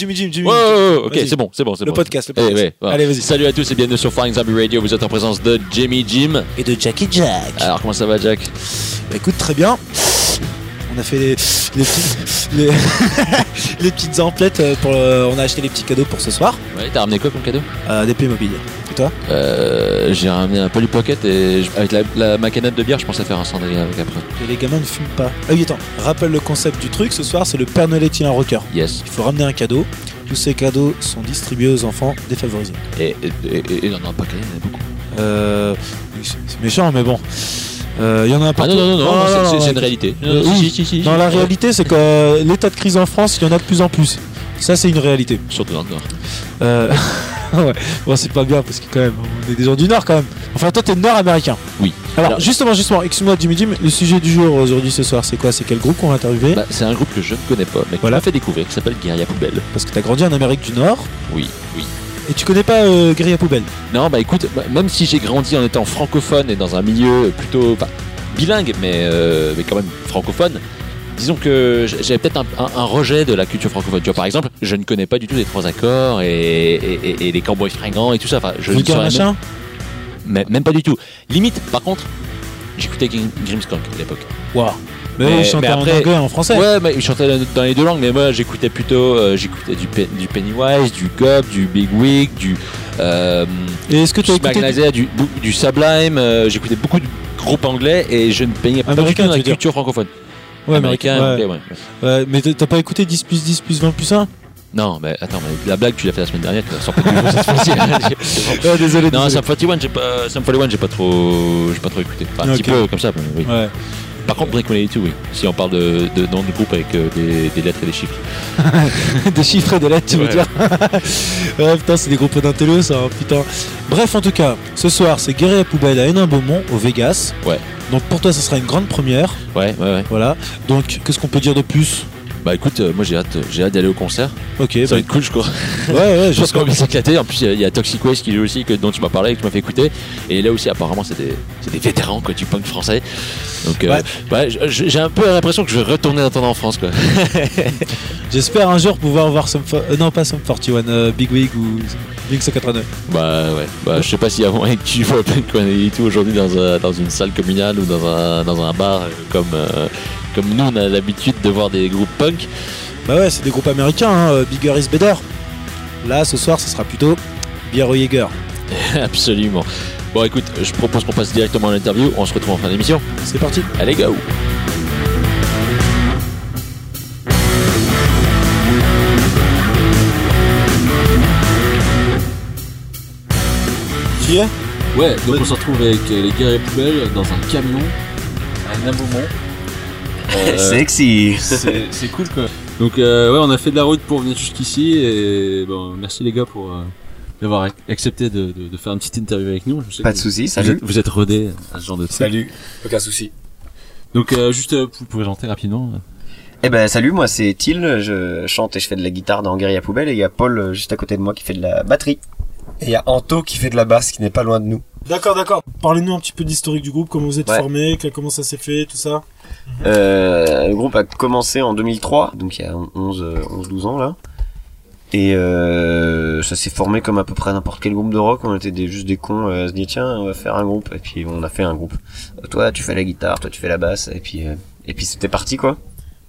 Jimmy Jim, Jimmy ouais, ok, c'est bon, c'est bon, c'est Le bon. podcast, le Eh, podcast. ouais. Allez, vas-y. Salut à tous et bienvenue sur Flying Zombie Radio. Vous êtes en présence de Jimmy Jim. Et de Jackie Jack. Alors, comment ça va, Jack? Bah, écoute, très bien. On a fait les, les, petits- les, les petites emplettes euh, pour. le- on a acheté les petits cadeaux pour ce soir. Ouais, t'as ramené quoi comme cadeau? Euh, des Playmobil. Et toi? Euh, J'ai ramené un Polly Pocket et je- avec la, la, ma canette de bière, je pensais faire un cendrier avec après. Et les gamins ne fument pas. Ah oui, attends. Rappelle le concept du truc. Ce soir, c'est le Père Noël est-il un rocker? Yes. Il faut ramener un cadeau. Tous ces cadeaux sont distribués aux enfants défavorisés. Et, et, et, et non, non, pas qu'il y en a beaucoup. Euh, c'est méchant, mais bon. Euh, Il y en a un Ah partout. non, non, non, non, c'est- c'est non, c'est une non. réalité. Euh, si. la réalité, c'est que euh, l'état de crise en France, il y en a de plus en plus. Ça, c'est une réalité. Surtout dans le Nord. Euh... ouais. Bon, c'est pas bien parce que quand même, on est des gens du Nord quand même. Enfin, toi, t'es nord-américain. Oui. Alors, Alors- justement, justement, excuse-moi, Jimmy Jim, le sujet du jour aujourd'hui ce soir, c'est quoi? C'est quel groupe qu'on va interviewer? Bah, c'est un groupe que je ne connais pas, mais qui Voilà. m'a fait découvrir, qui s'appelle Guerilla Poubelle. Parce que t'as grandi en Amérique du Nord Oui, oui. Et tu connais pas euh, Guerilla Poubelle? Non, bah écoute, bah, même si j'ai grandi en étant francophone et dans un milieu plutôt bilingue, mais, euh, mais quand même francophone, disons que j'avais peut-être un, un- un rejet de la culture francophone. Tu vois, par exemple, je ne connais pas du tout les trois accords et, et, et- et les cowboys fringants et tout ça. Enfin, je ne machin? même, même pas du tout. Limite, par contre, j'écoutais Grim- Grimmskunk à l'époque. Waouh. Mais, Mais- ils chantaient mais en anglais et en français. Ouais, mais ils chantaient dans- les deux langues, mais moi j'écoutais plutôt, euh, j'écoutais du, du Pennywise, du Gob, du Big Wig, du euh, Et est-ce que tu as du écouté du, du Sublime. euh, j'écoutais beaucoup de groupes anglais et je ne peignais pas du tout dans la culture francophone. Ouais, américain, ouais. anglais, ouais. Ouais, mais t'as pas écouté 10 plus 10 plus 20 plus 1 Non, mais attends, mais la blague tu l'as fait la semaine dernière, tu la sors pas du tout cette désolé, Non. Sum 41, j'ai pas, Sum 41, j'ai pas trop, j'ai pas trop écouté. Enfin, un petit peu comme ça, mais oui. Ouais. Par contre, Blink 182, oui. Si on parle de, de nom de groupe avec euh, des, des lettres et des chiffres. des chiffres et des lettres, tu veux Ouais. dire Ouais, putain, c'est des groupes d'intello, ça, hein, putain. Bref, en tout cas, ce soir, c'est Guerre à Poubelle à Hénin-Beaumont, au Vegas. Ouais. Donc pour toi, ça sera une grande première. Ouais, ouais, ouais. Voilà. Donc, qu'est-ce qu'on peut dire de plus? Bah écoute, euh, moi j'ai hâte, j'ai hâte d'aller au concert. Ok, Ça bah, va être cool, je crois. ouais, ouais, Je pense qu'on va s'éclater. En plus, il y a- il y, a Toxic Waste qui joue aussi, que, dont tu m'as parlé, que tu m'as fait écouter. Et là aussi, apparemment, c'est des, c'est des vétérans quoi, du punk français. Donc, euh, Ouais. je- j'ai un peu l'impression que je vais retourner dans ton enfance. Quoi. J'espère un jour pouvoir voir Fo- euh, non, pas Sum 41, euh, Big Wig ou Blink 182. bah ouais, bah, je sais pas s'il y a moyen que tu vois Blink 182 aujourd'hui dans, un- dans une salle communale ou dans un, dans un bar euh, comme, euh, comme nous, on a l'habitude de voir des groupes punk. Bah ouais, c'est des groupes américains, hein, euh, Bigger is Better. Là, ce soir, ce sera plutôt Bière au Jäger. Absolument. Bon, écoute, je propose qu'on passe directement à l'interview. On se retrouve en fin d'émission. C'est parti. Allez, go! Tu y es? Ouais, donc on se retrouve avec euh, les guerriers poubelles dans un camion à Naboumont. Euh, Sexy c'est cool quoi. Donc euh, ouais, on a fait de la route pour venir jusqu'ici et bon, merci les gars pour euh, d'avoir ac- accepté de, de, de faire une petite interview avec nous. Je sais Pas de soucis, Vous salut. êtes, vous êtes rodés à ce genre de truc. Salut, aucun souci. Donc euh, juste euh, vous pouvez présenter rapidement. Eh ben salut, moi c'est Till, je chante et je fais de la guitare dans Guerilla Poubelle et il y a Paul euh, juste à côté de moi qui fait de la batterie. Et il y a Anto qui fait de la basse qui n'est pas loin de nous. D'accord, d'accord. Parlez-nous un petit peu d'historique du groupe, comment vous êtes Ouais. formé, comment ça s'est fait, tout ça. Euh, le groupe a commencé en 2003, donc il y a 11, euh, 11 12 ans là. Et euh, ça s'est formé comme à peu près n'importe quel groupe de rock. On était des, juste des cons euh, à se dire tiens on va faire un groupe. Et puis on a fait un groupe. Euh, Toi tu fais la guitare, toi tu fais la basse. Et puis euh, et puis c'était parti quoi.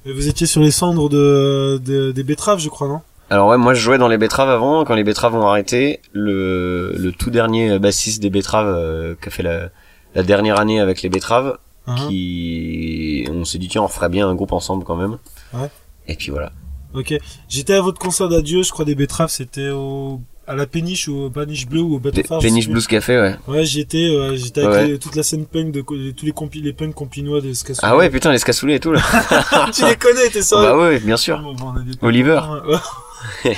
Vous étiez sur les cendres de, de- des betteraves, je crois, non? Alors ouais, moi je jouais dans les betteraves avant. Quand les betteraves ont arrêté, le, le tout dernier bassiste des betteraves euh, qui a fait la, la dernière année avec les betteraves, Hein qui on s'est dit tiens on ferait bien un groupe ensemble quand même. Ouais. Et puis voilà. Ok. J'étais à votre concert d'adieu, je crois, des betteraves, c'était au... à la péniche ou au Paniche Bleu ou au Bateau Phare. Péniche. Blues Café ouais. Ouais, j'y étais, euh, j'étais avec Ouais. les- toute la scène punk de, de tous les, compi les punks campinois de ce Ah ouais putain les cassoulet et tout là. tu les connais, t'es ça bah ouais bien sûr. Bon, des- Oliver. Ouais.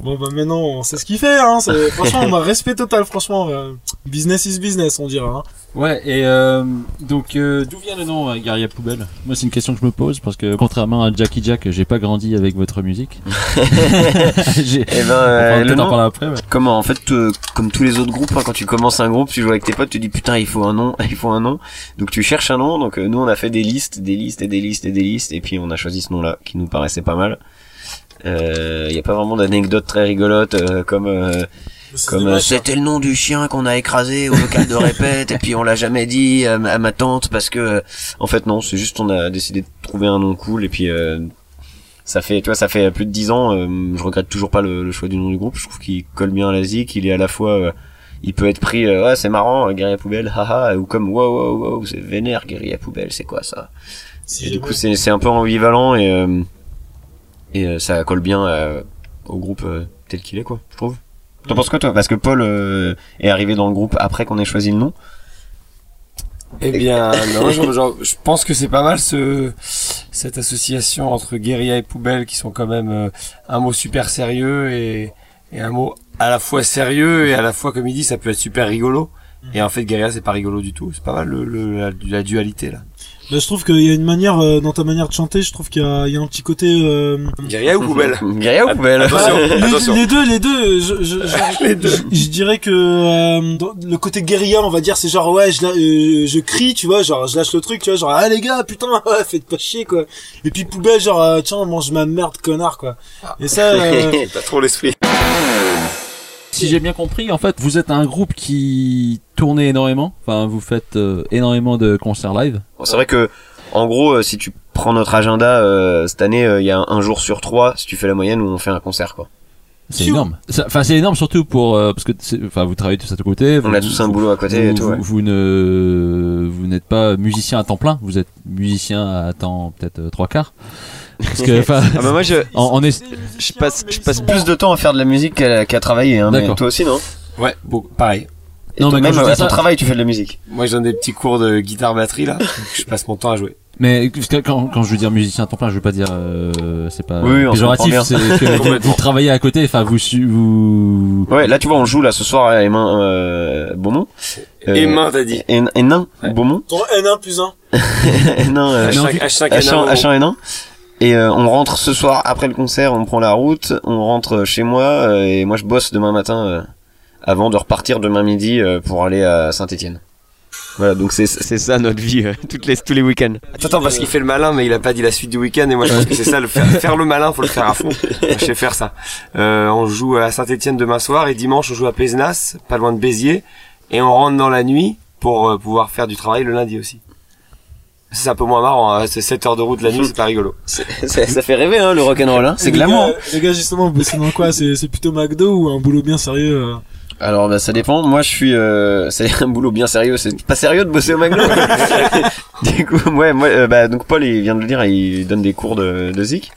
Bon bah maintenant on sait ce qu'il fait hein. c'est- Franchement on a respect total franchement. euh, business is business on dirait. Hein. Ouais, et euh, donc euh, d'où vient le nom euh, Guerrier Poubelle? Moi, c'est une question que je me pose parce que contrairement à Jackie Jack, j'ai pas grandi avec votre musique. j'ai... Eh ben, On euh, le nom, parler après. Ouais. comment en fait, euh, comme tous les autres groupes, hein, quand tu commences un groupe, tu joues avec tes potes, tu dis putain, il faut un nom, il faut un nom. Donc tu cherches un nom. Donc euh, nous, on a fait des listes, des listes et des listes et des listes, et puis on a choisi ce nom-là qui nous paraissait pas mal. Il y a pas vraiment d'anecdote très rigolote euh, comme euh, Comme euh, c'était le nom du chien qu'on a écrasé au local de répète et puis on l'a jamais dit à, ma- à ma tante parce que euh, en fait non c'est juste on a décidé de trouver un nom cool et puis euh, ça fait tu vois ça fait plus de dix ans euh, je regrette toujours pas le, le choix du nom du groupe. Je trouve qu'il colle bien à la zik il est à la fois euh, il peut être pris euh, ouais c'est marrant euh, guerrier poubelle haha ou comme wow wow wow c'est vénère guerrier poubelle c'est quoi ça? Et du coup c'est c'est un peu ambivalent et euh, et euh, ça colle bien euh, au groupe euh, tel qu'il est quoi je trouve T'en penses quoi toi? Parce que Paul euh, est arrivé dans le groupe après qu'on ait choisi le nom. Eh bien, non, je, je- je pense que c'est pas mal ce, cette association entre guérilla et poubelle qui sont quand même euh, un mot super sérieux et, et un mot à la fois sérieux et à la fois, comme il dit, ça peut être super rigolo. Et en fait, guérilla, c'est pas rigolo du tout. C'est pas mal le, le- la, la dualité là. Bah, je trouve qu'il y a une manière euh, dans ta manière de chanter je trouve qu'il y a, il y a un petit côté. Euh... Guérilla ou poubelle Guerrier ou poubelle Attention. les, Attention. les deux, les deux. Je, je, je, je- je dirais que euh, dans le côté guérilla, on va dire, c'est genre ouais, je, euh, je crie, tu vois, genre je lâche le truc, tu vois, genre ah les gars, putain, ouais, faites pas chier quoi. Et puis poubelle, genre euh, tiens, mange ma merde, connard quoi. Et ça, euh, T'as trop l'esprit. Si j'ai bien compris, en fait, vous êtes un groupe qui tournait énormément. Enfin, vous faites euh, énormément de concerts live. Bon, c'est vrai que en gros, euh, si tu prends notre agenda euh, cette année, euh, il y a un jour sur trois, si tu fais la moyenne, où on fait un concert quoi. C'est énorme. Enfin, c'est énorme surtout pour euh, parce que enfin vous travaillez tous à côté. On vous- a tous un boulot à côté vous, et tout. vous- ouais. vous ne vous n'êtes pas musicien à temps plein. Vous êtes musicien à temps peut-être euh, trois quarts. Parce que enfin, Ah bah moi je on, on est je passe je passe plus de temps à faire de la musique qu'à qu'à travailler. Hein, mais D'accord. toi aussi non? Ouais, bon, pareil. Et Non, mais même à ton ça- travail, tu fais de la musique. Moi, je donne des petits cours de guitare batterie là. je passe mon temps à jouer. Mais quand, quand je veux dire musicien à temps plein, je veux pas dire euh, c'est pas Oui, on péjoratif, comprend c'est que vous, travaillez à côté, enfin vous su- vous Ouais, là tu vois, on joue là ce soir à Emin euh, Beaumont. Euh, t'as dit. Hénin, Ouais. Beaumont. ton N1 plus 1. Hénin, euh, H5, H5 H1, Hénin, H1 Hénin. Et euh, on rentre ce soir après le concert, on prend la route, on rentre chez moi euh, et moi je bosse demain matin euh, avant de repartir demain midi euh, pour aller à Saint-Étienne. Voilà, donc c'est c'est ça notre vie euh, toutes les tous les week-ends. Attends, attends, parce qu'il fait le malin, mais il a pas dit la suite du week-end, et moi je pense que c'est ça, le faire, faire le malin, faut le faire à fond. Je sais faire ça. Euh, on joue à Saint-Etienne demain soir, et dimanche on joue à Pézenas, pas loin de Béziers, et on rentre dans la nuit pour euh, pouvoir faire du travail le lundi aussi. Ça, C'est un peu moins marrant, hein, c'est 7 heures de route la nuit, c'est pas rigolo. Ça, ça fait rêver hein le rock'n'roll hein, c'est glamour. gars, Les gars, justement, vous bossez dans quoi? C'est c'est plutôt McDo ou un boulot bien sérieux euh? Alors bah ça dépend. Moi je suis euh, c'est un boulot bien sérieux. C'est pas sérieux de bosser au McDo. du coup ouais moi euh, bah donc Paul il vient de le dire il donne des cours de, de zik.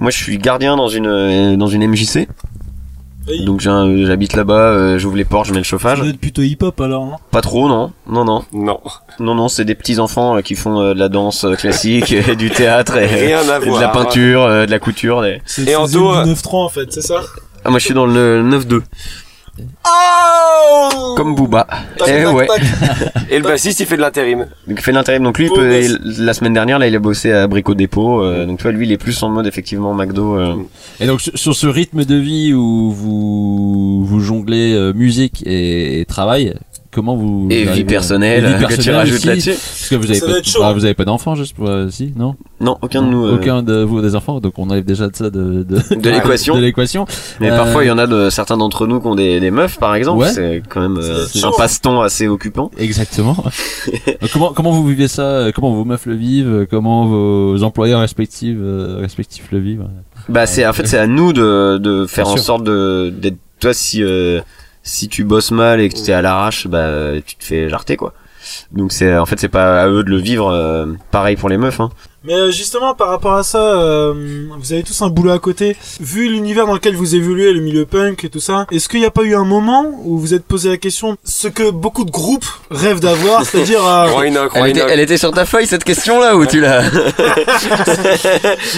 Moi je suis gardien dans une euh, dans une MJC. Oui. Donc j'ai un- j'habite là-bas. euh, J'ouvre les portes, je mets le chauffage. doit être plutôt hip-hop alors. hein? Pas trop non non non Non. non non c'est des petits enfants euh, qui font euh, de la danse euh, classique, et du théâtre et, Rien à et de la peinture, euh, de la couture. des- Et du euh, 9-3 en fait, c'est ça? Ah moi je suis dans le 9-2 Oh comme Booba. Tac, Eh tac, ouais. tac. Et le bassiste, il fait de l'intérim. Donc il fait l'intérim. Donc lui, il peut, il- la semaine dernière, là, il a bossé à Brico Dépôt. euh, donc tu vois, lui, il est plus en mode effectivement McDo. euh. Et donc sur, sur ce rythme de vie où vous vous jonglez euh, musique et, et travail, comment vous et vie personnelle, vie que tu rajoutes aussi, là-dessus. Parce que vous avez Ça pas, ah, vous avez pas d'enfants, juste pour euh, si non? Non, aucun de nous. euh, aucun de vous a des enfants, donc on enlève déjà de ça de de, De l'équation. de l'équation. Mais Euh, parfois, il y en a de certains d'entre nous qui ont des, des meufs, par exemple. Ouais. C'est quand même euh, C'est un passe-temps assez occupant. Exactement. Euh, comment comment vous vivez ça Comment vos meufs le vivent Comment vos employeurs respectifs euh, respectifs le vivent? Bah, c'est en fait, c'est à nous de, de faire Bien en sûr. sorte de d'être. Toi, si euh, si tu bosses mal et que tu es à l'arrache, bah, tu te fais jarter, quoi. Donc c'est en fait c'est pas à eux de le vivre. euh, pareil pour les meufs. Hein. Mais euh, justement, par rapport à ça, euh, vous avez tous un boulot à côté. Vu l'univers dans lequel vous évoluez, le milieu punk et tout ça, est-ce qu'il n'y a pas eu un moment où vous êtes posé la question, ce que beaucoup de groupes rêvent d'avoir, c'est-à-dire... euh, Elle était, elle était sur ta feuille cette question là ou tu l'as?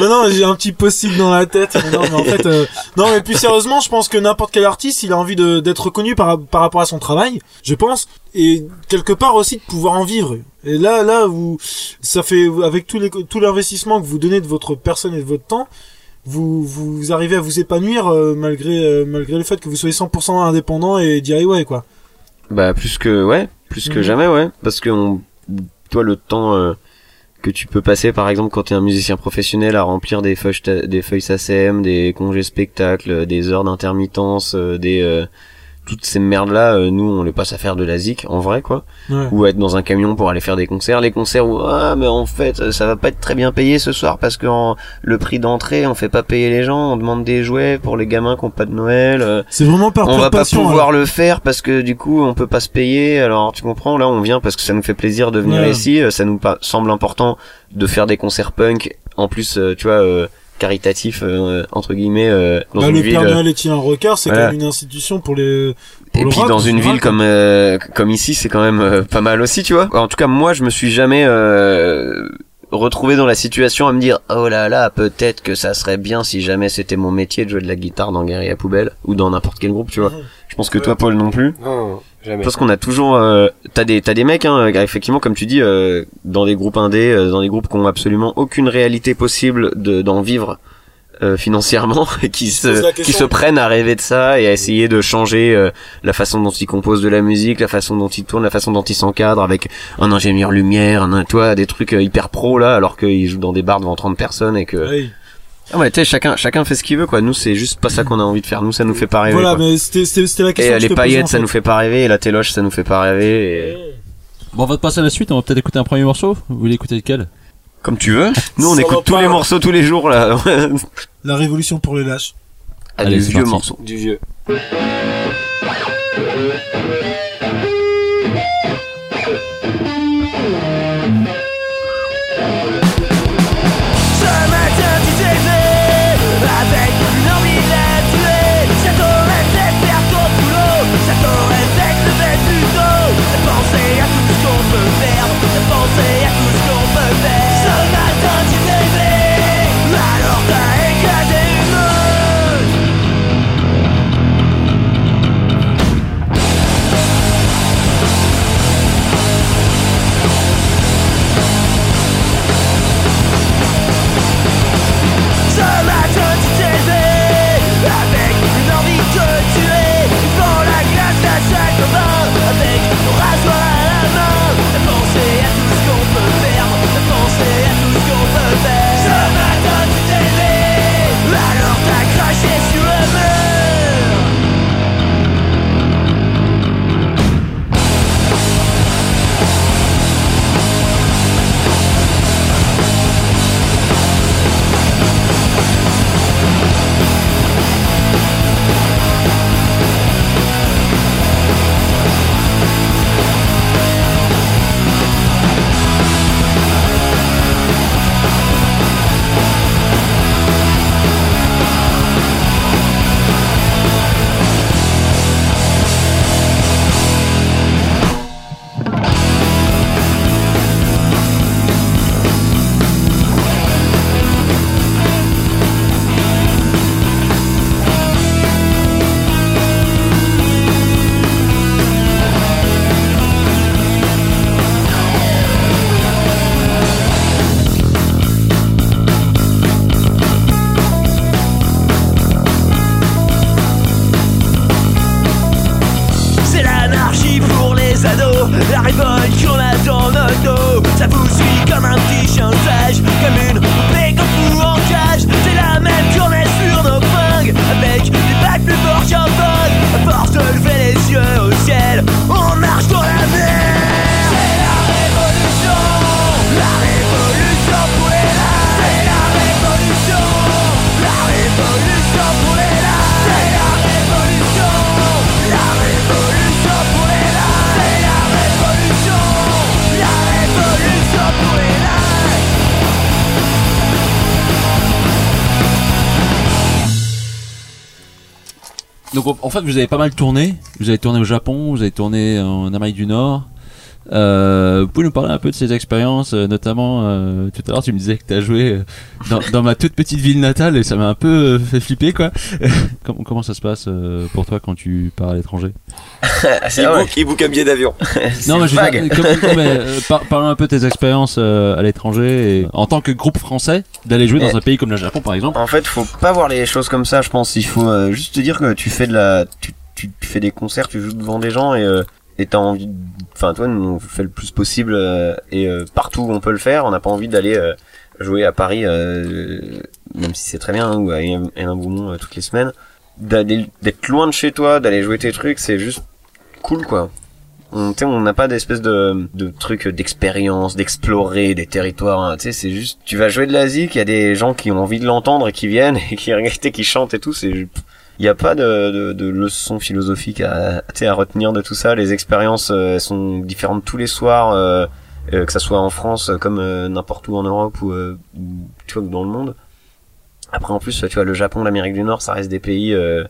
Maintenant, j'ai un petit post-it dans la tête. Mais non, mais en fait, euh, non, mais plus sérieusement, je pense que n'importe quel artiste, il a envie d'être reconnu par par rapport à son travail, je pense, et quelque part aussi de pouvoir en vivre. Et là, là, vous, ça fait avec les tout l'investissement que vous donnez de votre personne et de votre temps, vous vous arrivez à vous épanouir euh, malgré euh, malgré le fait que vous soyez 100% indépendant et DIY quoi. Bah plus que ouais, plus que Mhm. jamais ouais, parce que on, toi le temps euh, que tu peux passer par exemple quand t'es un musicien professionnel à remplir des feuilles des feuilles SACM, des congés spectacles, des heures d'intermittence, des euh, toutes ces merdes là, nous on les passe à faire de la zik en vrai quoi, Ouais. ou à être dans un camion pour aller faire des concerts, les concerts où ah mais en fait ça va pas être très bien payé ce soir parce que en- le prix d'entrée on fait pas payer les gens, on demande des jouets pour les gamins qui ont pas de Noël. euh, C'est vraiment par on va pas pouvoir alors. le faire parce que du coup on peut pas se payer alors tu comprends là on vient parce que ça nous fait plaisir de venir Ouais. ici euh, ça nous semble important de faire des concerts punk en plus euh, tu vois euh, caritatif euh, entre guillemets euh, dans Bah, une le ville Père euh, Noël est-il un requin C'est voilà. quand même une institution pour les. pour et le puis rock, dans une ville comme euh, comme ici c'est quand même euh, pas mal aussi tu vois. En tout cas moi je me suis jamais euh, retrouvé dans la situation à me dire oh là là peut-être que ça serait bien si jamais c'était mon métier de jouer de la guitare dans Guerrier Poubelle ou dans n'importe quel groupe tu vois. Je pense que toi Paul non plus. Non, jamais. Parce qu'on a toujours, euh, t'as des t'as des mecs, hein, effectivement, comme tu dis, euh, dans des groupes indés, euh, dans des groupes qui ont absolument aucune réalité possible de d'en vivre euh, financièrement, et qui se qui se prennent à rêver de ça et à essayer de changer euh, la façon dont ils composent de la musique, la façon dont ils tournent, la façon dont ils s'encadrent avec un ingénieur lumière, un toi, des trucs euh, hyper pro là, alors qu'ils jouent dans des bars devant 30 personnes et que. Ah ouais, tu sais, chacun chacun fait ce qu'il veut quoi. Nous c'est juste pas ça qu'on a envie de faire. Nous ça nous fait pas rêver. Voilà, quoi. mais c'était c'était c'était la Et question. euh, que je les te paillettes ça fait. nous fait pas rêver et la téloche ça nous fait pas rêver. Et... Bon, on va passer à la suite, on va peut-être écouter un premier morceau. Vous voulez écouter lequel? Comme tu veux. Nous, on écoute tous pas. les morceaux tous les jours, là. La révolution pour les lâches. Ah, Allez, des vieux parti. morceaux. Du vieux. T'as craché donc en- fait, vous avez pas mal tourné. Vous avez tourné au Japon, vous avez tourné en Amérique du Nord. Euh, vous pouvez nous parler un peu de ces expériences, euh, notamment euh, tout à l'heure tu me disais que tu as joué euh, dans, dans ma toute petite ville natale et ça m'a un peu euh, fait flipper quoi. comment, comment ça se passe euh, pour toi quand tu pars à l'étranger? C'est Il book, il book un billet d'avion. Non mais je veux dire, comme- non, mais, euh, par- parlons un peu de tes expériences euh, à l'étranger et en tant que groupe français d'aller jouer dans un pays comme le Japon par exemple. En fait, faut pas voir les choses comme ça, je pense. Il faut euh, juste te dire que tu fais de la, tu, tu, tu fais des concerts, tu joues devant des gens et euh, et t'as envie, enfin toi, nous on fait le plus possible euh, et euh, partout où on peut le faire. On n'a pas envie d'aller euh, jouer à Paris, euh, même si c'est très bien, hein, ou à Hénin Beaumont euh, toutes les semaines. D'aller, d'être loin de chez toi, d'aller jouer tes trucs, c'est juste cool quoi. On, on n'a pas d'espèce de, de truc d'expérience, d'explorer des territoires. hein. Tu sais, c'est juste, tu vas jouer de la zik, il y a des gens qui ont envie de l'entendre et qui viennent et qui regardent, qui chantent et tout. C'est, il n'y a pas de, de, de leçon philosophique à, tu sais, à retenir de tout ça. Les expériences euh, elles sont différentes tous les soirs, euh, euh, que ça soit en France euh, comme euh, n'importe où en Europe ou, euh, ou, tu vois dans le monde. Après en plus, tu vois, le Japon, l'Amérique du Nord, ça reste des pays. Euh,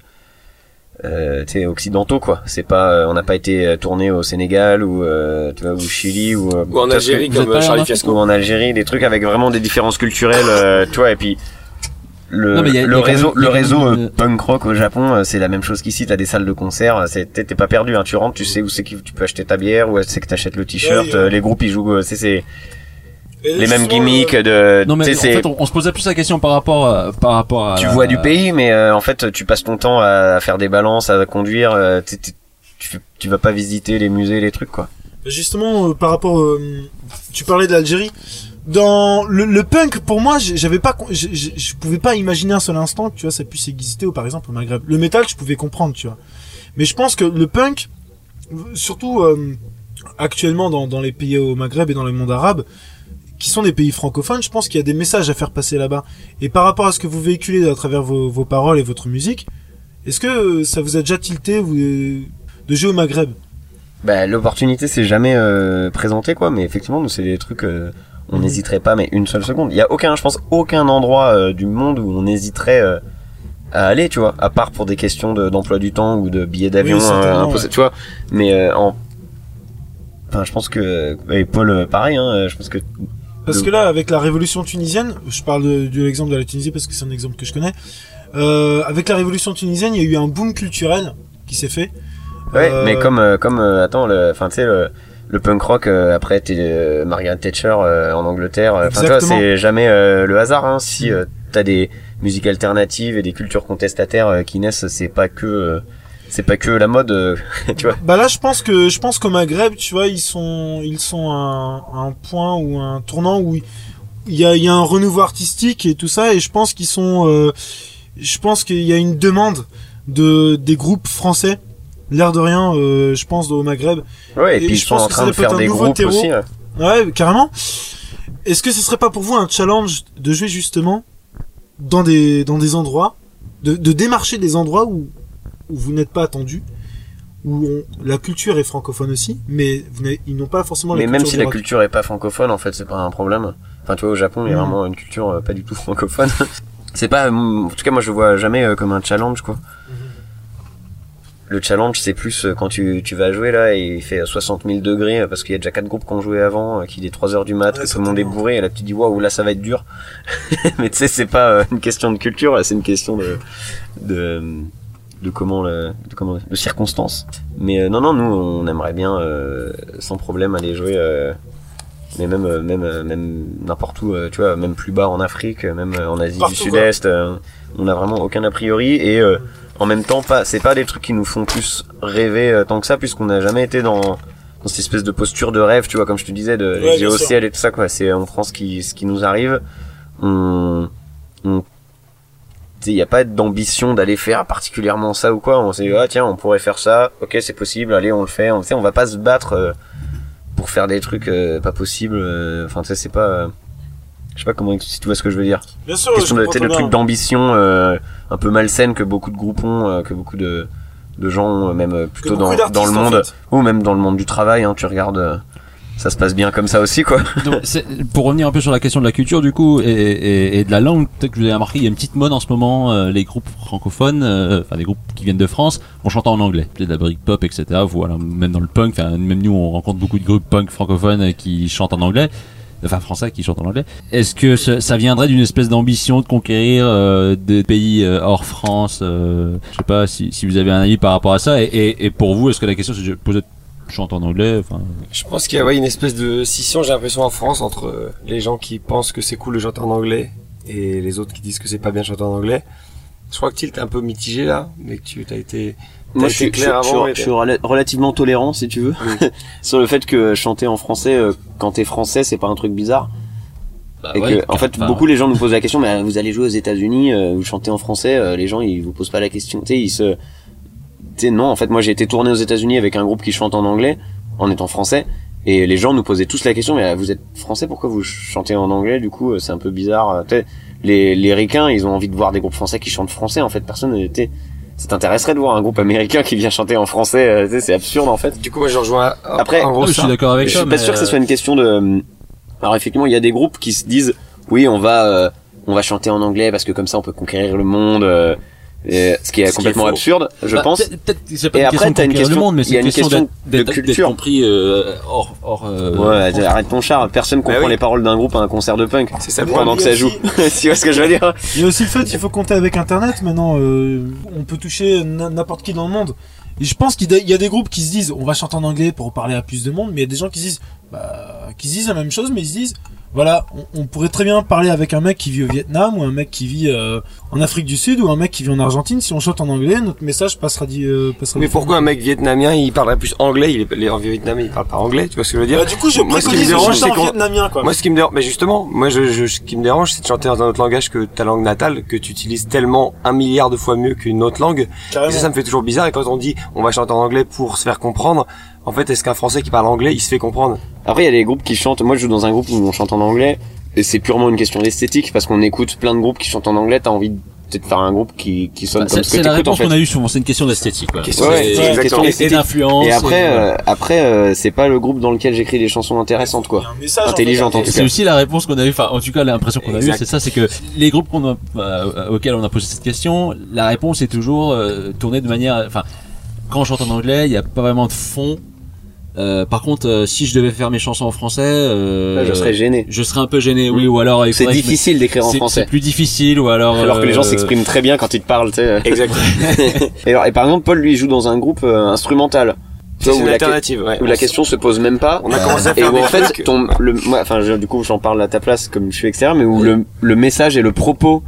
euh, tu sais, occidentaux quoi c'est pas euh, on n'a pas été tourné au Sénégal ou euh, tu vois ou au Chili ou, euh, Ou en Algérie, comme Charlie Fiasco. ou en Algérie des trucs avec vraiment des différences culturelles euh, tu vois et puis le, Non, a- réseau même- le réseau euh, punk rock au Japon euh, c'est la même chose qu'ici t'as des salles de concert euh, t'es pas perdu hein. tu rentres tu sais où c'est que tu peux acheter ta bière où c'est que t'achètes le t-shirt Ouais, les groupes ils jouent c'est les mêmes gimmicks euh, de Non mais en fait on, on se posait plus la question par rapport à, par rapport à tu vois du pays, mais euh, en fait, tu passes ton temps à faire des balances, à conduire. euh, tu, fais- tu vas pas visiter les musées, les trucs, quoi. Justement, euh, par rapport, euh, tu parlais de l'Algérie. Dans le, punk, pour moi, j'avais pas, je, pouvais pas imaginer un seul instant que tu vois ça puisse exister, ou par exemple au Maghreb. Le métal, je pouvais comprendre, tu vois. Mais je pense que le punk, surtout euh, actuellement dans, les pays au Maghreb et dans le monde arabe, qui sont des pays francophones, je pense qu'il y a des messages à faire passer là-bas. Et par rapport à ce que vous véhiculez à travers vos, paroles et votre musique, est-ce que euh, ça vous a déjà tilté de jouer au Maghreb? Bah, l'opportunité s'est jamais euh, présentée, quoi. Mais effectivement, nous, c'est des trucs. euh, on n'hésiterait pas, mais une seule seconde. Il y a aucun, je pense, aucun endroit euh, du monde où on hésiterait euh, à aller, tu vois. À part pour des questions de- d'emploi du temps ou de billets d'avion Oui, imposés, ouais. tu vois. Mais euh, en Enfin, je pense que et Paul, pareil. Hein, je pense que Parce que là, avec la révolution tunisienne, je parle de, de l'exemple de la Tunisie parce que c'est un exemple que je connais. Avec la révolution tunisienne, il y a eu un boom culturel qui s'est fait. Ouais, mais comme comme attends enfin tu sais le, le punk rock euh, après t'es euh, Margaret Thatcher euh, en Angleterre enfin Exactement. c'est jamais euh, le hasard hein si euh, t'as des musiques alternatives et des cultures contestataires qui naissent c'est pas que euh, c'est pas que la mode euh, tu vois Bah là, je pense que je pense qu'au Maghreb, tu vois, ils sont ils sont un, un point ou un tournant où il y a il y a un renouveau artistique et tout ça, et je pense qu'ils sont euh, je pense qu'il y a une demande de des groupes français. L'air de rien, euh, je pense au Maghreb. ouais et, Et puis je pense en que train ça de faire des groupes terreau. aussi. Ouais, carrément. Est-ce que ce serait pas pour vous un challenge de jouer justement dans des dans des endroits, de, de démarcher des endroits où où vous n'êtes pas attendu, où on- la culture est francophone aussi, mais vous ils n'ont pas forcément la mais même culture si la culture est pas francophone en fait c'est pas un problème enfin tu vois au Japon il y a Mhm. vraiment une culture euh, pas du tout francophone c'est pas euh, en tout cas moi je le vois jamais euh, comme un challenge quoi le challenge c'est plus euh, quand tu, tu vas jouer là et il fait 60 000 degrés euh, parce qu'il y a déjà quatre groupes qui ont joué avant euh, qu'il est 3 heures du mat Ouais, que tout le monde est bourré et là tu dis waouh là ça va être dur. Mais tu sais c'est pas une question de culture c'est une question de de de comment le, de comment de circonstances. Mais euh, non non nous on aimerait bien euh, sans problème aller jouer euh, mais même même même n'importe où tu vois même plus bas en Afrique même en Asie Partout, du Sud-Est on a vraiment aucun a priori et euh, en même temps pas c'est pas des trucs qui nous font plus rêver euh, tant que ça puisqu'on n'a jamais été dans dans cette espèce de posture de rêve tu vois comme je te disais de les Ouais, yeux bien au ciel et tout ça quoi. C'est on prend ce qui ce qui nous arrive. On on il n'y a pas d'ambition d'aller faire particulièrement ça ou quoi. On s'est dit ah tiens on pourrait faire ça. Ok c'est possible. Allez on le fait. On, on va pas se battre euh, pour faire des trucs euh, pas possibles euh, enfin tu sais c'est pas euh, je sais pas comment si tu vois ce que je veux dire Bien sûr, question de le truc d'ambition euh, un peu malsaine que beaucoup de groupes ont euh, que beaucoup de de gens ont, euh, même euh, plutôt dans, dans le en monde fait. ou même dans le monde du travail hein, tu regardes euh, ça se passe bien comme ça aussi, quoi. Donc, pour revenir un peu sur la question de la culture du coup et, et, et de la langue, peut-être que vous avez remarqué, il y a une petite mode en ce moment, euh, les groupes francophones, euh, enfin les groupes qui viennent de France, on chante en anglais, de la Britpop, etc. Voilà, même dans le punk, enfin même nous on rencontre beaucoup de groupes punk francophones qui chantent en anglais. Enfin français qui chantent en anglais. Est-ce que ça, viendrait d'une espèce d'ambition de conquérir euh, des pays euh, hors France euh, Je sais pas si, vous avez un avis par rapport à ça. Et, pour vous, est-ce que la question c'est de poser chante en anglais Je pense qu'il y a une espèce de scission, j'ai l'impression, en France, entre euh, les gens qui pensent que c'est cool de chanter en anglais et les autres qui disent que c'est pas bien de chanter en anglais. Je crois que Tilt est un peu mitigé là, mais que tu as été, Moi, je suis, clair je, avant. je- suis rela- relativement tolérant, si tu veux, sur le fait que chanter en français, euh, quand t'es français, c'est pas un truc bizarre. Bah et ouais, que, en fait, beaucoup les gens nous posent la question, mais euh, vous allez jouer aux États-Unis, euh, vous chantez en français, euh, les gens ils vous posent pas la question. Tu sais, ils se, tu sais, non, en fait, moi j'ai été tourné aux États-Unis avec un groupe qui chante en anglais, en étant français, et les gens nous posaient tous la question, mais vous êtes français, pourquoi vous chantez en anglais? Du coup, c'est un peu bizarre. tu sais, les les ricains, ils ont envie de voir des groupes français qui chantent français. En fait, personne n'était. Ça t'intéresserait de voir un groupe américain qui vient chanter en français euh, tu sais, C'est absurde en fait. Du coup, moi, je rejoins un- Après, en gros je suis d'accord avec Je ça. suis pas mais, sûr que ce euh, soit une question de. Alors effectivement, il y a des groupes qui se disent, oui, on va, euh, on va chanter en anglais parce que comme ça, on peut conquérir le monde. Et- ce qui est Ce qui est complètement absurde, je Bah, pense. c'est pas Et une après, question de t'as une question- monde, mais il y c'est a une question de culture. compris euh, hors hors. euh, Ouais, arrête ton char. Personne comprend oui. les paroles d'un groupe à un concert de punk C'est ça le pendant que ça joue. tu vois ce que je veux dire? Il y a aussi le fait qu'il faut compter avec Internet. Maintenant, euh, on peut toucher n'importe qui dans le monde. Et je pense qu'il y a- il y a des groupes qui se disent, on va chanter en anglais pour parler à plus de monde, mais il y a des gens qui se disent, bah, qui se disent la même chose, mais ils se disent, voilà, on, on pourrait très bien parler avec un mec qui vit au Vietnam ou un mec qui vit euh, en Afrique du Sud ou un mec qui vit en Argentine. Si on chante en anglais, notre message passera dit, euh, passera. Mais pourquoi un mec vietnamien il parlerait plus anglais? Il est, en vietnamien il parle pas anglais, tu vois ce que je veux dire? Bah, du coup, je Moi, ce qui me dérange, c'est vietnamien, quoi. Moi, ce qui me dérange, mais justement, moi, je, je- ce qui me dérange, c'est de chanter dans un autre langage que ta langue natale, que tu utilises tellement un milliard de fois mieux qu'une autre langue. Et ça me fait toujours bizarre. Et quand on dit, on va chanter en anglais pour se faire comprendre, en fait, est-ce qu'un Français qui parle anglais, il se fait comprendre Après, il y a des groupes qui chantent. Moi, je joue dans un groupe où on chante en anglais. Et c'est purement une question d'esthétique parce qu'on écoute plein de groupes qui chantent en anglais. T'as envie de peut-être faire un groupe qui, qui sonne Bah, comme c'est ce que c'est la en réponse fait. qu'on a eue souvent. C'est une question d'esthétique. quoi. Question Ouais, C'est- c'est une et- et d'esthétique. d'influence. Et après, voilà. euh, après, euh, c'est pas le groupe dans lequel j'écris des chansons intéressantes, quoi. message, en en tout C'est cas. aussi la réponse qu'on a eu, enfin en tout cas l'impression qu'on a eue, c'est ça, c'est que les groupes qu'on a, euh, auxquels on a posé cette question, la réponse est toujours euh, tournée de manière, enfin quand on chante en anglais, il n'y a pas vraiment de fond. Euh, par contre, euh, si je devais faire mes chansons en français, euh, je serais gêné. je serais un peu gêné, oui, ou alors C'est difficile d'écrire en français. C'est plus difficile, ou alors. Alors que les gens euh, s'expriment très bien quand ils te parlent, tu sais. Exact. Et, alors, et par exemple, Paul, lui, il joue dans un groupe euh, instrumental. C'est où une la, alternative, ouais. où la question se pose même pas. On a commencé à Et faire où des en fait, trucs. ton, le, moi, enfin, je- du coup, j'en parle à ta place comme je suis extérieur, mais où le, le message et le propos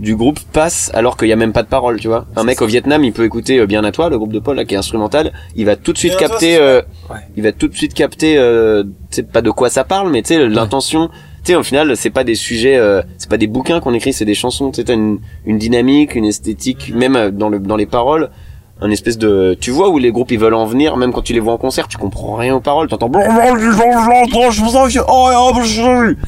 du groupe passent alors qu'il y a même pas de parole, tu vois. Un mec au Vietnam, il peut écouter euh, Bien à toi, le groupe de Paul, là, qui est instrumental, il va tout de suite Bien à toi, capter, c'est euh, Ouais. il va tout de suite capter, euh, tu sais pas de quoi ça parle, mais tu sais, l'intention, tu sais, au final, c'est pas des sujets, euh, c'est pas des bouquins qu'on écrit, c'est des chansons, tu sais, t'as une, une dynamique, une esthétique, même euh, dans le, dans les paroles, un espèce de, tu vois où les groupes ils veulent en venir, même quand tu les vois en concert, tu comprends rien aux paroles, t'entends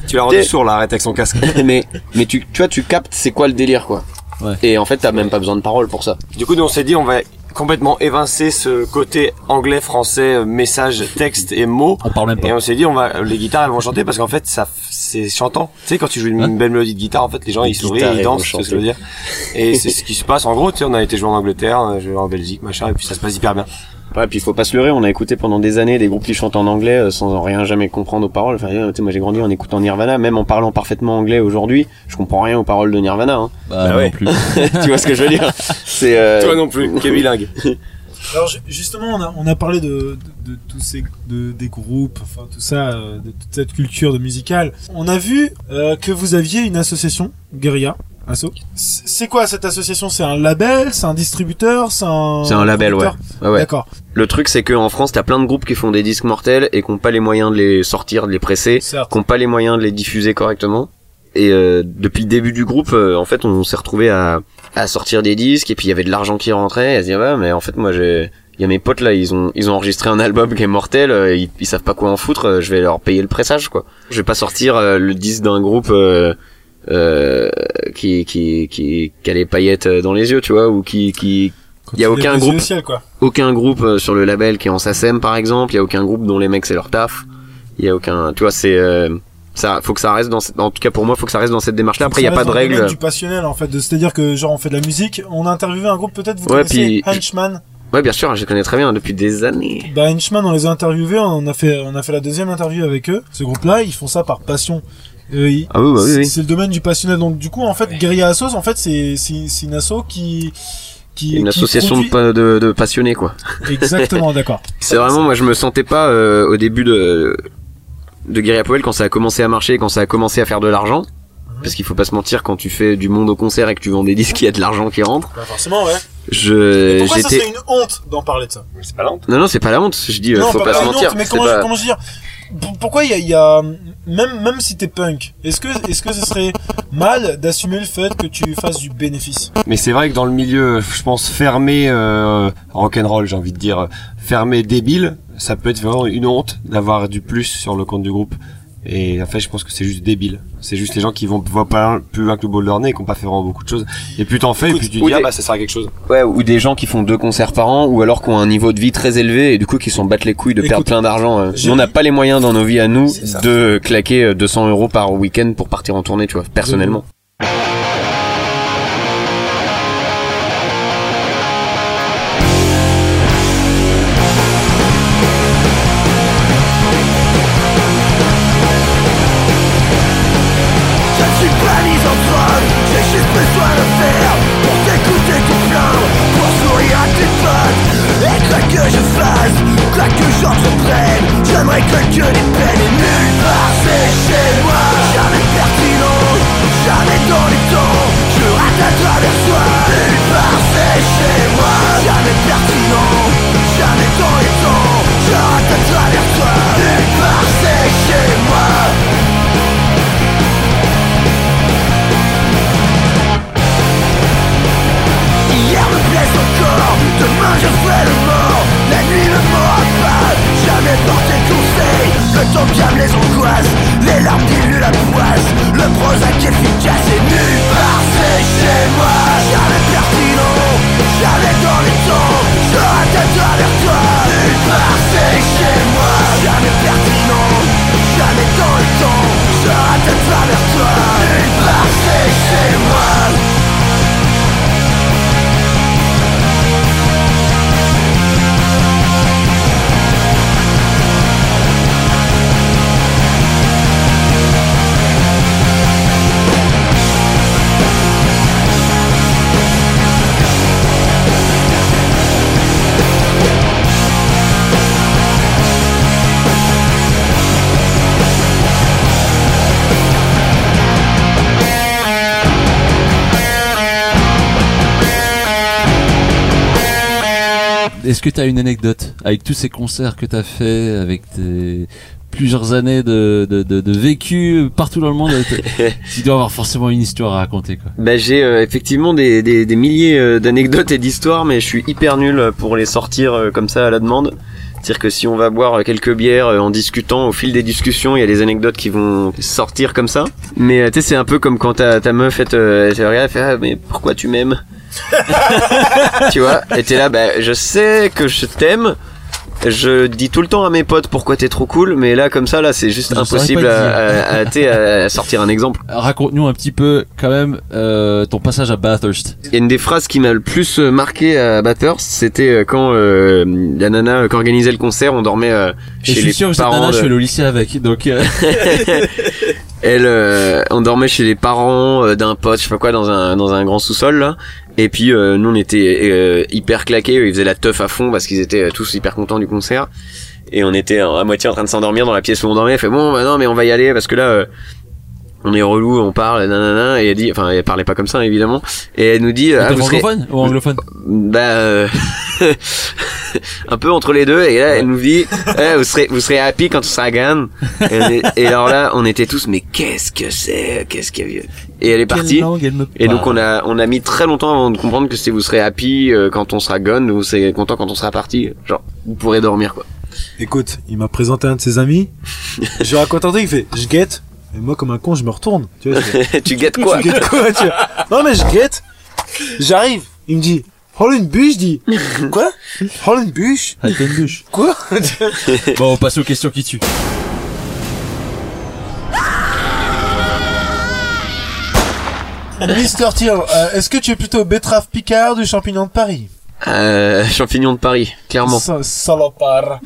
Tu l'as rendu sourd là, arrête avec son casque. mais mais tu tu vois tu captes c'est quoi le délire quoi Ouais. et en fait t'as même pas besoin de paroles pour ça Du coup, nous, on s'est dit, on va complètement évincer ce côté anglais, français, euh, message, texte et mots. On parle même pas. Et on s'est dit, on va, les guitares, elles vont chanter parce qu'en fait, ça, c'est chantant. Tu sais, quand tu joues une Hein belle mélodie de guitare, en fait, les gens, Les ils sourient, ils dansent, sais ce que je veux dire. Et c'est ce qui se passe. En gros, tu sais, on a été jouer en Angleterre, joué en Belgique, machin, et puis ça se passe hyper bien. Ouais puis il faut pas se leurrer on a écouté pendant des années des groupes qui chantent en anglais euh, sans rien jamais comprendre aux paroles enfin euh, tu sais moi j'ai grandi en écoutant Nirvana même en parlant parfaitement anglais aujourd'hui je comprends rien aux paroles de Nirvana hein. Bah, Bah non ouais. plus. tu vois ce que je veux dire? C'est euh, Toi non plus, qui est bilingue. Alors ju- justement, on a, on a parlé de, de, de tous ces de, des groupes, enfin tout ça, euh, de toute cette culture de musicale. On a vu euh, que vous aviez une association, Guerilla, Asso. C'est quoi cette association? C'est un label? C'est un distributeur? C'est un c'est un label ouais ouais, ouais. D'accord. le truc c'est que en France t'as plein de groupes qui font des disques mortels et qui ont pas les moyens de les sortir de les presser Certes. qui ont pas les moyens de les diffuser correctement. Et euh, depuis le début du groupe, euh, en fait, on s'est retrouvé à, à sortir des disques et puis il y avait de l'argent qui rentrait. Et à se dire ouais, mais en fait, moi, j'ai, il y a mes potes là, ils ont, ils ont enregistré un album qui est mortel. euh, ils, ils savent pas quoi en foutre. euh, je vais leur payer le pressage, quoi. Je vais pas sortir euh, le disque d'un groupe euh, qui, qui, qui, qui a les paillettes euh, dans les yeux, tu vois, ou qui, qui, Quand y a aucun groupe. ciel, quoi. aucun groupe euh, sur le label qui est en SACEM par exemple, il y a aucun groupe dont les mecs c'est leur taf. il y a aucun, tu vois, c'est euh, ça, faut que ça reste dans, cette- en tout cas pour moi, faut que ça reste dans cette démarche-là. Après, il y a pas de dans le domaine règles. du passionnel en fait, de- c'est-à-dire que genre on fait de la musique, on a interviewé un groupe peut-être vous Ouais, connaissez puis- Henchman. Ouais, bien sûr, je les connais très bien depuis des années. Bah Henchman on les a interviewés, on a fait on a fait la deuxième interview avec eux. Ce groupe-là, ils font ça par passion. Euh, Ah oui, bah oui, c'est- oui. C'est le domaine du passionnel. Donc du coup en fait Guerilla Assos en fait c'est c'est c'est une asso qui qui Une qui association produit- de, pa- de, de passionnés, quoi. Exactement, d'accord. C'est vraiment, moi, je me sentais pas euh, au début de de Guerilla Powell quand ça a commencé à marcher, quand ça a commencé à faire de l'argent. Parce qu'il faut pas se mentir, quand tu fais du monde au concert et que tu vends des disques, il y a de l'argent qui rentre. Bah forcément ouais. Je, Pourquoi ça serait une honte d'en parler de ça? C'est pas lente. non, non, c'est pas la honte. Je dis, euh, Non, faut pas, pas se mentir. honte, mais c'est comment, pas- je, comment je dire? Pourquoi il y a, y a même même si t'es punk, est-ce que est-ce que ce serait mal d'assumer le fait que tu fasses du bénéfice? Mais c'est vrai que dans le milieu, je pense fermé euh, rock'n'roll, j'ai envie de dire fermé débile, ça peut être vraiment une honte d'avoir du plus sur le compte du groupe. Et en fait, je pense que c'est juste débile. C'est juste les gens qui vont voir pas plus loin que le bout de leur nez, et qui ont pas fait vraiment beaucoup de choses. Et plus t'en fais, et plus tu dis ah bah ça sera quelque chose. Ouais, ou des gens qui font deux concerts par an, ou alors qui ont un niveau de vie très élevé et du coup qui s'en battent les couilles de Écoute, perdre plein d'argent. euh. j'ai Nous, on n'a pas les moyens dans nos vies à nous de claquer euh, 200 euros par week-end pour partir en tournée, tu vois, personnellement. J'aimerais que Dieu des peines et nulle part c'est chez moi. Jamais pertinent, jamais dans les temps. Je rate à travers toi, nulle part c'est chez moi. Jamais pertinent, Le temps calme les angoisses, les larmes diluent la poisse Le Prozac efficace et nulle part chez moi. Jamais pertinent, jamais dans les temps Je rate à travers toi, nulle part chez moi. Jamais pertinent, jamais dans le temps Je rate à travers toi, chez moi Est-ce que tu as une anecdote avec tous ces concerts que tu as fait, avec tes plusieurs années de, de, de, de vécu partout dans le monde Tu dois avoir forcément une histoire à raconter. Quoi. Bah, j'ai euh, effectivement des, des, des milliers euh, d'anecdotes et d'histoires, mais je suis hyper nul pour les sortir euh, comme ça à la demande. C'est-à-dire que si on va boire quelques bières en discutant, au fil des discussions, il y a des anecdotes qui vont sortir comme ça. Mais tu sais, c'est un peu comme quand ta, ta meuf, elle te, elle te regarde, elle fait ah, mais pourquoi tu m'aimes? Tu vois Et t'es là, bah je sais que je t'aime. Je dis tout le temps à mes potes pourquoi t'es trop cool, mais là comme ça là c'est juste Je impossible à, sortir un exemple. Raconte-nous un petit peu quand même euh, ton passage à Bathurst. A une des phrases qui m'a le plus euh, marqué à Bathurst, c'était euh, quand euh, la nana euh, qui organisait le concert, on dormait euh, Et chez je suis les sûr que cette parents. nana, je suis allé au lycée avec. Donc, Elle, on dormait chez les parents d'un pote, je sais pas quoi, dans un dans un grand sous-sol là. Et puis euh, nous on était euh, hyper claqués, ils faisaient la teuf à fond parce qu'ils étaient euh, tous hyper contents du concert. Et on était euh, à moitié en train de s'endormir dans la pièce où on dormait. Elle fait bon, bah non mais on va y aller parce que là. euh, on est relou, on parle, nanana, et elle dit, enfin, elle parlait pas comme ça, évidemment, et elle nous dit, ah, vous serez, francophone ou anglophone bah, euh, un peu entre les deux. Et là, elle nous dit, Eh, vous serez, vous serez happy quand on sera gone. Et, et alors là, on était tous, mais qu'est-ce que c'est, qu'est-ce qu'il y a Et elle est partie. Quelle langue elle me Et donc on a, on a mis très longtemps avant de comprendre que c'est vous serez happy euh, quand on sera gone, ou c'est content quand on sera parti. Genre, vous pourrez dormir quoi. Écoute, il m'a présenté un de ses amis. je lui raconte un truc, il fait, je guette. Et moi, comme un con, je me retourne. Tu vois, je fais, tu guettes quoi Tu guettes quoi tu vois Non, mais je guette. J'arrive. Il me dit, Hol une bûche, je dis. Quoi? Une bûche une bûche. Quoi? Bon, on passe aux questions qui tuent. Mister Thiel, euh, est-ce que tu es plutôt betterave Picard ou champignon de Paris Euh, champignon de Paris, clairement. Sa- Salopard.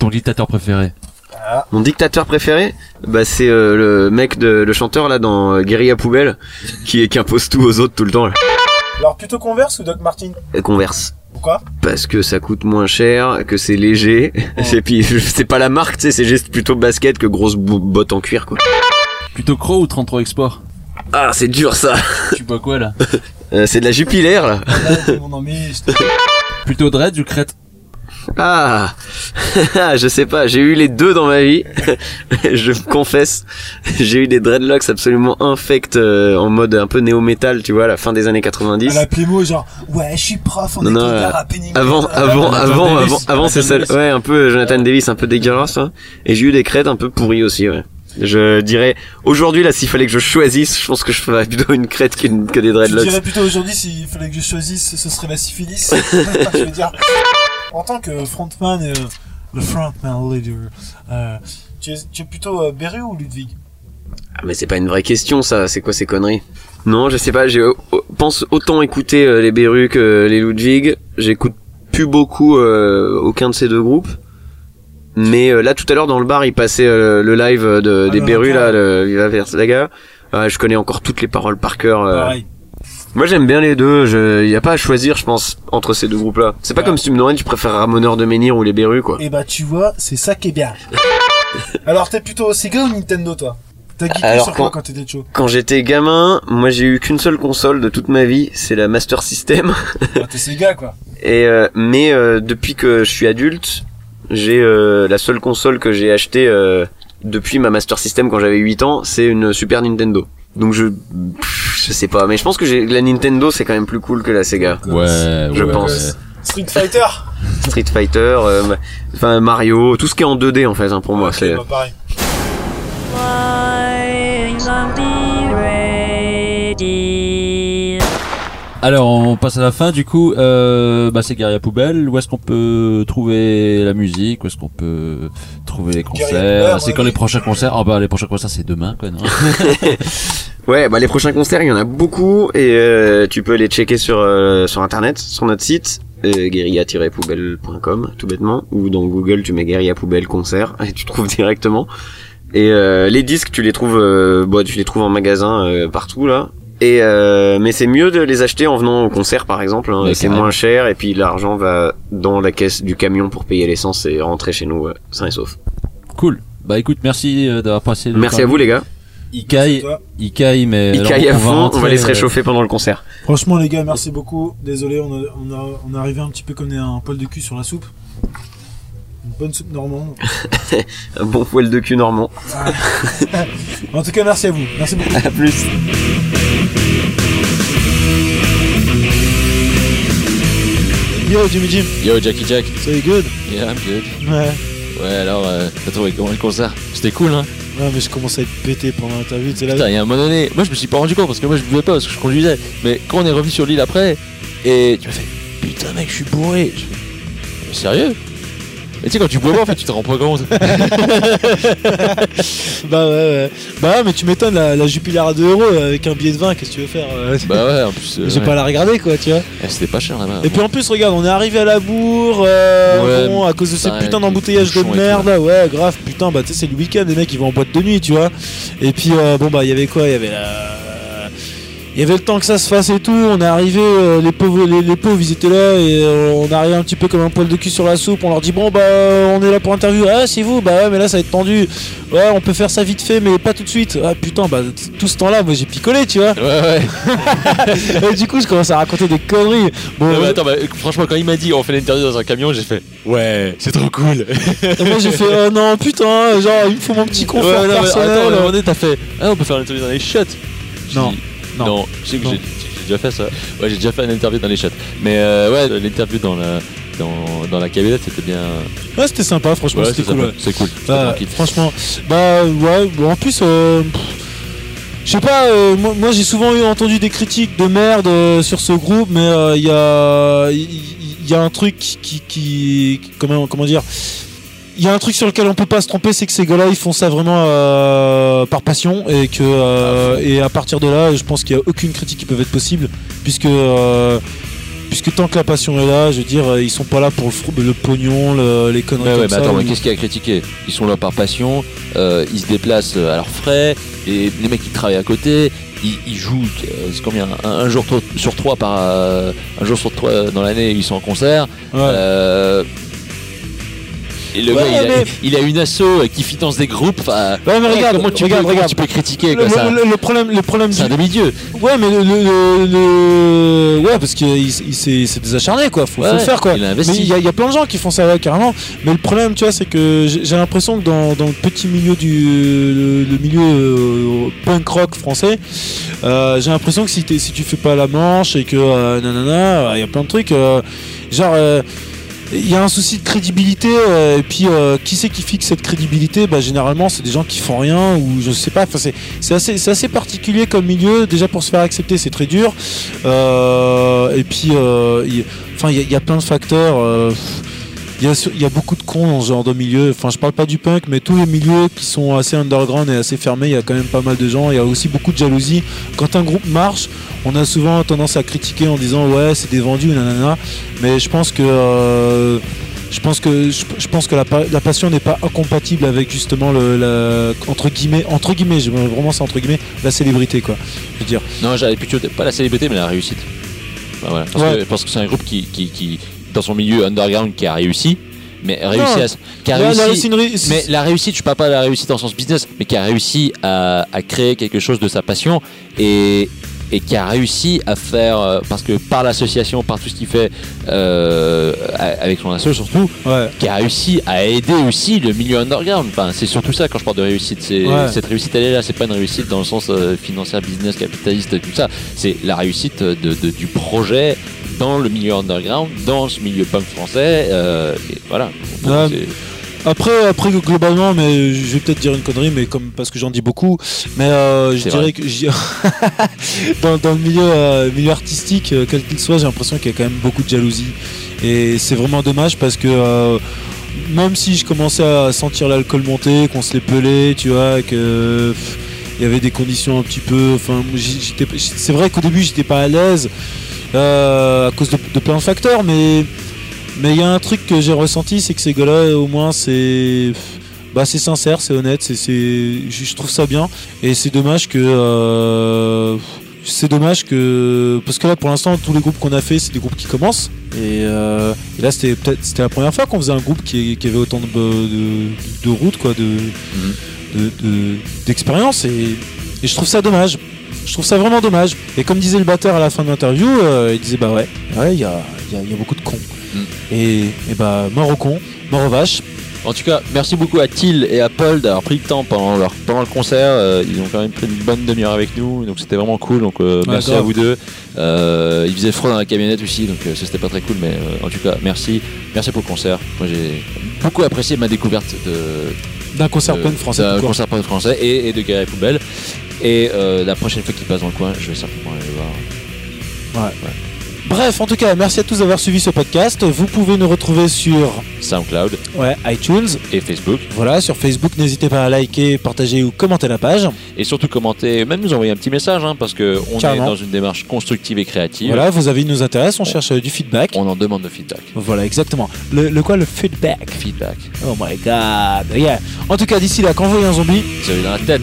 Ton dictateur préféré. Mon dictateur préféré, bah c'est euh, le mec de le chanteur là dans euh, Guérilla Poubelle, qui qui impose tout aux autres tout le temps. Là. Alors plutôt Converse ou Doc Martin Converse. Pourquoi Parce que ça coûte moins cher, que c'est léger, et puis c'est pas la marque, tu sais, c'est juste plutôt basket que grosse botte en cuir quoi. Plutôt Crow ou 33 Export Ah c'est dur ça. Tu bois quoi là Euh, c'est de la Jupiler là. Mon te- Plutôt Dread ou Crête Ah, je sais pas, j'ai eu les deux dans ma vie. je me confesse, j'ai eu des dreadlocks absolument infects euh, en mode un peu néo-metal, tu vois, à la fin des années 90. Elle a appelé moi genre ouais je suis prof on Non, est non, euh, à Avant, avant, avant, avant, avant, c'est ça. Ouais, un peu Jonathan Davis, un peu dégueulasse. Hein. Et j'ai eu des crêtes un peu pourries aussi. Ouais. Je dirais aujourd'hui là, s'il fallait que je choisisse, je pense que je ferais plutôt une crête qu'une- que des Je dreadlocks. dirais plutôt aujourd'hui s'il fallait que je choisisse ce serait la syphilis je veux dire en tant que frontman et euh, le frontman leader euh, tu, es, tu es plutôt euh, Beru ou Ludwig? Ah, mais c'est pas une vraie question, ça. C'est quoi ces conneries? Non, je sais pas. Je pense autant écouter euh, les Beru que les Ludwig. J'écoute plus beaucoup euh, aucun de ces deux groupes. Mais euh, là, tout à l'heure dans le bar, il passait euh, le live de, Ah, des rappeur. là, le Viva Versaga. Ah, je connais encore toutes les paroles par cœur. euh. Moi, j'aime bien les deux. Je, y a pas à choisir, je pense, entre ces deux groupes-là. C'est pas Ouais. comme si tu me demandais, tu préfères Ramoneur de Menhir ou les Beru, quoi. et bah tu vois c'est ça qui est bien alors t'es plutôt Sega ou Nintendo toi t'as geeké sur quoi quand- quand t'étais chaud Quand j'étais gamin, moi, j'ai eu qu'une seule console de toute ma vie, c'est la Master System. ah, t'es Sega quoi Et euh, mais euh, depuis que je suis adulte, j'ai euh, la seule console que j'ai achetée euh, depuis ma Master System quand j'avais 8 ans, c'est une Super Nintendo. Donc je pff, je sais pas, mais je pense que j'ai la Nintendo c'est quand même plus cool que la Sega. Ouais, Je ouais, pense. ouais. Street Fighter Street Fighter, euh, enfin Mario, tout ce qui est en 2D en fait hein, pour moi, c'est bah, pareil Alors, on passe à la fin du coup. Euh, bah, c'est Guerilla Poubelle. Où est-ce qu'on peut trouver la musique? Où est-ce qu'on peut trouver les concerts? Poubelle, C'est quand les prochains concerts? Ah bah les prochains concerts c'est demain quoi non? Ouais, bah les prochains concerts, il y en a beaucoup et euh, tu peux les checker sur euh, sur internet, sur notre site euh, guérilla-poubelle.com tout bêtement ou dans Google tu mets guérilla poubelle concert et tu trouves directement. Et euh, les disques, tu les trouves euh, bah, tu les trouves en magasin euh, partout là. Et euh, mais c'est mieux de les acheter en venant au concert par exemple, hein, c'est moins cher et puis l'argent va dans la caisse du camion pour payer l'essence et rentrer chez nous euh, sain et sauf. Cool. Bah écoute, merci euh, d'avoir passé. le Merci temps. à vous les gars. Il caille, Toi. il caille, mais Il caille à on va fond, on va rentrer, euh, réchauffer pendant le concert. Franchement les gars, merci beaucoup. Désolé, on a, on a, on est arrivé un petit peu comme un poil de cul sur la soupe. Bonne soupe normande. Un bon poil de cul normand. En tout cas, merci à vous. Merci beaucoup. À plus. Yo Jimmy Jim, Yo Jackie Jack. so you good? Yeah, I'm good. Ouais. Ouais, alors, euh, t'as trouvé comment le concert? C'était cool, hein? Ouais, mais je commence à être pété pendant l'interview, c'est Putain, là. il y a un moment donné, moi je me suis pas rendu compte parce que moi je buvais pas parce que je conduisais. Mais quand on est revenu sur l'île après, et tu m'as fait Putain, mec, je suis bourré. Je fais, Mais sérieux? Et tu sais, quand tu bois pas, en fait, tu te rends pas compte. Bah ouais, ouais. Bah mais tu m'étonnes, la, la Jupiler à 2 euros euh, avec un billet de vin, qu'est-ce que tu veux faire euh, bah ouais, en plus. euh, J'ai ouais. pas à la regarder quoi, tu vois. Eh, C'était pas cher là-bas. Et puis en plus, regarde, on est arrivé à la bourre, euh, Ouais, bon, à cause de ces putain, putains d'embouteillages de et merde, là, ouais, grave, putain, bah tu sais, c'est le week-end, les mecs ils vont en boîte de nuit, tu vois. Et puis, euh, bon, bah il y avait quoi? Il y avait la. Il y avait le temps que ça se fasse et tout, on est arrivé, euh, les pauvres les, les pauvres ils étaient là et euh, on est arrivé un petit peu comme un poil de cul sur la soupe, on leur dit bon bah on est là pour interview, ah c'est vous, bah ouais mais là ça va être tendu, ouais on peut faire ça vite fait mais pas tout de suite, ah putain bah tout ce temps là moi j'ai picolé tu vois, Ouais, ouais. et du coup je commence à raconter des conneries, bon Non, mais euh, attends, bah, franchement, quand il m'a dit on fait l'interview dans un camion, j'ai fait Ouais, c'est trop cool. Et moi j'ai fait oh non putain genre il me faut mon petit confort Ouais, non, mais personnel. attends, à un moment donné, t'as fait Ah, on peut faire l'interview dans les shots. Non, non, Non, je sais que non. j'ai déjà fait ça. Ouais, j'ai déjà fait une interview dans les shots. Mais euh, ouais, l'interview dans la, dans, dans la camionnette, c'était bien. ouais c'était sympa franchement Ouais, c'était cool. ouais. C'est cool. Bah, franchement bah ouais en plus euh, je sais pas euh, moi, moi, j'ai souvent eu entendu des critiques de merde euh, sur ce groupe mais il y a il y, y a un truc qui qui comment comment dire il y a un truc sur lequel on peut pas se tromper, c'est que ces gars-là, ils font ça vraiment euh, par passion et que euh, et à partir de là, je pense qu'il y a aucune critique qui peut être possible, puisque euh, puisque tant que la passion est là, je veux dire, ils sont pas là pour le, pognon, le- les conneries Ouais, mais attends, mais ou- qu'est-ce qu'il y a à critiquer? Ils sont là par passion, euh, ils se déplacent à leurs frais, et les mecs qui travaillent à côté, ils, ils jouent, combien? Un, un jour sur trois par un jour sur trois dans l'année, ils sont en concert. Ouais. Euh, et le Ouais, gars, il, a, il a une asso qui finance des groupes. enfin, Ouais, mais regarde, comment tu, regarde, peux, comment tu peux critiquer le, quoi, ça le- le problème, le problème C'est un demi-dieu. Ouais, mais le, ouais, parce qu'il il, s'est acharnés quoi. Faut, faut le faire quoi. il a Mais investi. il y, a- il y a plein de gens qui font ça ouais, carrément. Mais le problème, tu vois, c'est que j'ai l'impression que dans, dans le petit milieu du le, milieu euh, punk rock français, euh, j'ai l'impression que si, si tu fais pas la manche et que euh, nanana, il y a plein de trucs. euh, genre. Euh, il y a un souci de crédibilité euh, et puis euh, qui c'est qui fixe cette crédibilité? Bah, généralement c'est des gens qui font rien ou je sais pas c'est assez, assez particulier comme milieu. Déjà pour se faire accepter, c'est très dur. Euh, et puis, euh, il y, y a plein de facteurs. Il y, a, il y a beaucoup de cons dans ce genre de milieu. Enfin, je parle pas du punk, mais tous les milieux qui sont assez underground et assez fermés, il y a quand même pas mal de gens. Il y a aussi beaucoup de jalousie. Quand un groupe marche, on a souvent tendance à critiquer en disant ouais, c'est des vendus, nanana. Mais je pense que euh, je pense que je, pense que la, pa- la passion n'est pas incompatible avec justement le la, entre guillemets entre guillemets vraiment c'est entre guillemets la célébrité quoi je veux dire Non, j'avais plutôt pas la célébrité, mais la réussite. Bah, voilà. Parce Ouais. que, parce que c'est un groupe qui, qui, qui, dans son milieu underground, qui a réussi, mais réussi à, qui a là, Mais la réussite, je parle pas de la réussite en sens business, mais qui a réussi à, à créer quelque chose de sa passion et, et qui a réussi à faire, euh, parce que par l'association, par tout ce qu'il fait euh, avec son asso surtout, ouais qui a réussi à aider aussi le milieu underground. Enfin, c'est surtout ça quand je parle de réussite. C'est Ouais. cette réussite, elle est là. C'est pas une réussite dans le sens euh, financier, business, capitaliste, tout ça. C'est la réussite de, de- du projet dans le milieu underground, dans ce milieu punk français. euh, et voilà. Donc, Ouais. c'est- Après, après globalement, mais je vais peut-être dire une connerie, mais comme parce que j'en dis beaucoup, mais euh, je dirais vrai. que dans, dans le milieu, euh, milieu artistique, euh, quel qu'il soit, j'ai l'impression qu'il y a quand même beaucoup de jalousie, et c'est vraiment dommage parce que même si je commençais à sentir l'alcool monter, qu'on se les pelait, tu vois, que pff, il y avait des conditions un petit peu, enfin, c'est vrai qu'au début j'étais pas à l'aise à cause de, de plein de facteurs, mais mais il y a un truc que j'ai ressenti, c'est que ces gars-là, au moins, c'est. Bah, c'est sincère, c'est honnête, c'est, c'est... Je trouve ça bien. Et c'est dommage que. euh, C'est dommage que. Parce que là, pour l'instant, tous les groupes qu'on a fait, c'est des groupes qui commencent. Et, euh, et là, c'était peut-être c'était la première fois qu'on faisait un groupe qui, qui avait autant de, de, de routes, quoi, de, de- d'expérience. Et, et je trouve ça dommage. Je trouve ça vraiment dommage. Et comme disait le batteur à la fin de l'interview, euh, il disait bah ouais, ouais, il y a, y a- il y a beaucoup de cons. Et, et bah, mort aux cons, mort aux vaches. En tout cas, merci beaucoup à Till et à Paul d'avoir pris le temps pendant, leur, pendant le concert. Euh, ils ont quand même pris une bonne demi-heure avec nous, donc c'était vraiment cool. Donc euh, merci à vous deux. Euh, il faisait froid dans la camionnette aussi, donc ça c'était pas très cool, mais en tout cas, merci. Merci pour le concert. Moi j'ai beaucoup apprécié ma découverte de, D'un concert de- punk français. d'un concert punk français et, et de Guerre et Poubelle. Et euh, la prochaine fois qu'il passe dans le coin, je vais certainement aller le voir. Bref, en tout cas, merci à tous d'avoir suivi ce podcast. Vous pouvez nous retrouver sur SoundCloud ouais, iTunes. et Facebook. Voilà, sur Facebook, n'hésitez pas à liker, partager ou commenter la page. Et surtout commenter, même nous envoyer un petit message, hein, parce qu'on est Carrément. dans une démarche constructive et créative. Voilà, vos avis nous intéressent, on cherche euh, du feedback. On en demande de feedback. Voilà, exactement. Le, le quoi Le feedback? Feedback. Oh my god. Yeah. En tout cas, d'ici là, quand vous voyez un zombie, Vous avez dans la tête.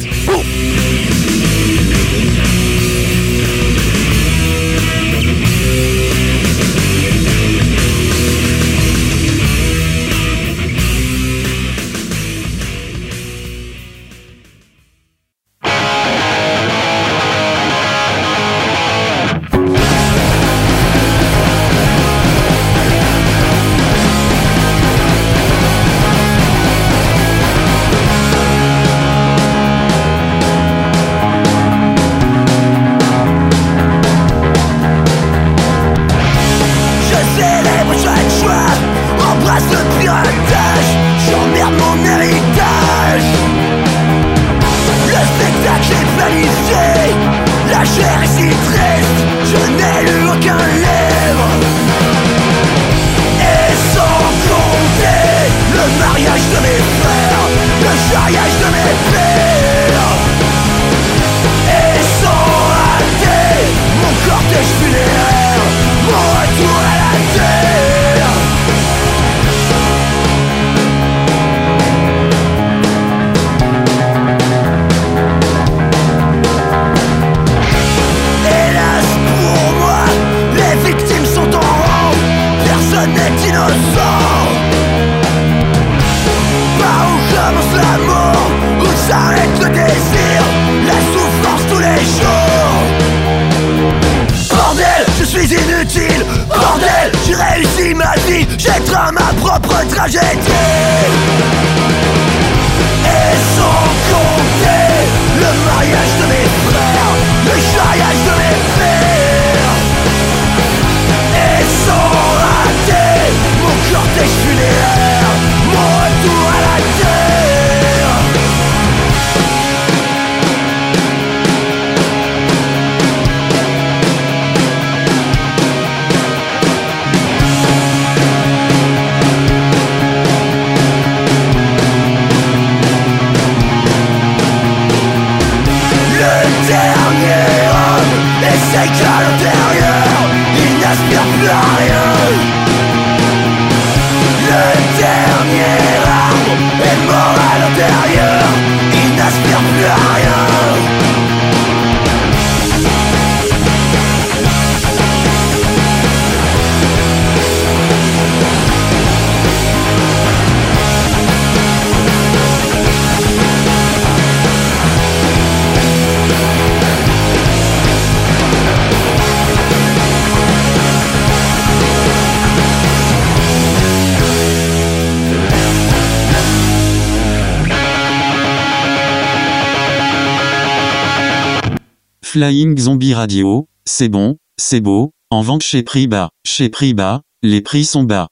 Flying Zombie Radio, c'est bon, c'est beau, en vente chez prix bas. Chez prix bas, les prix sont bas.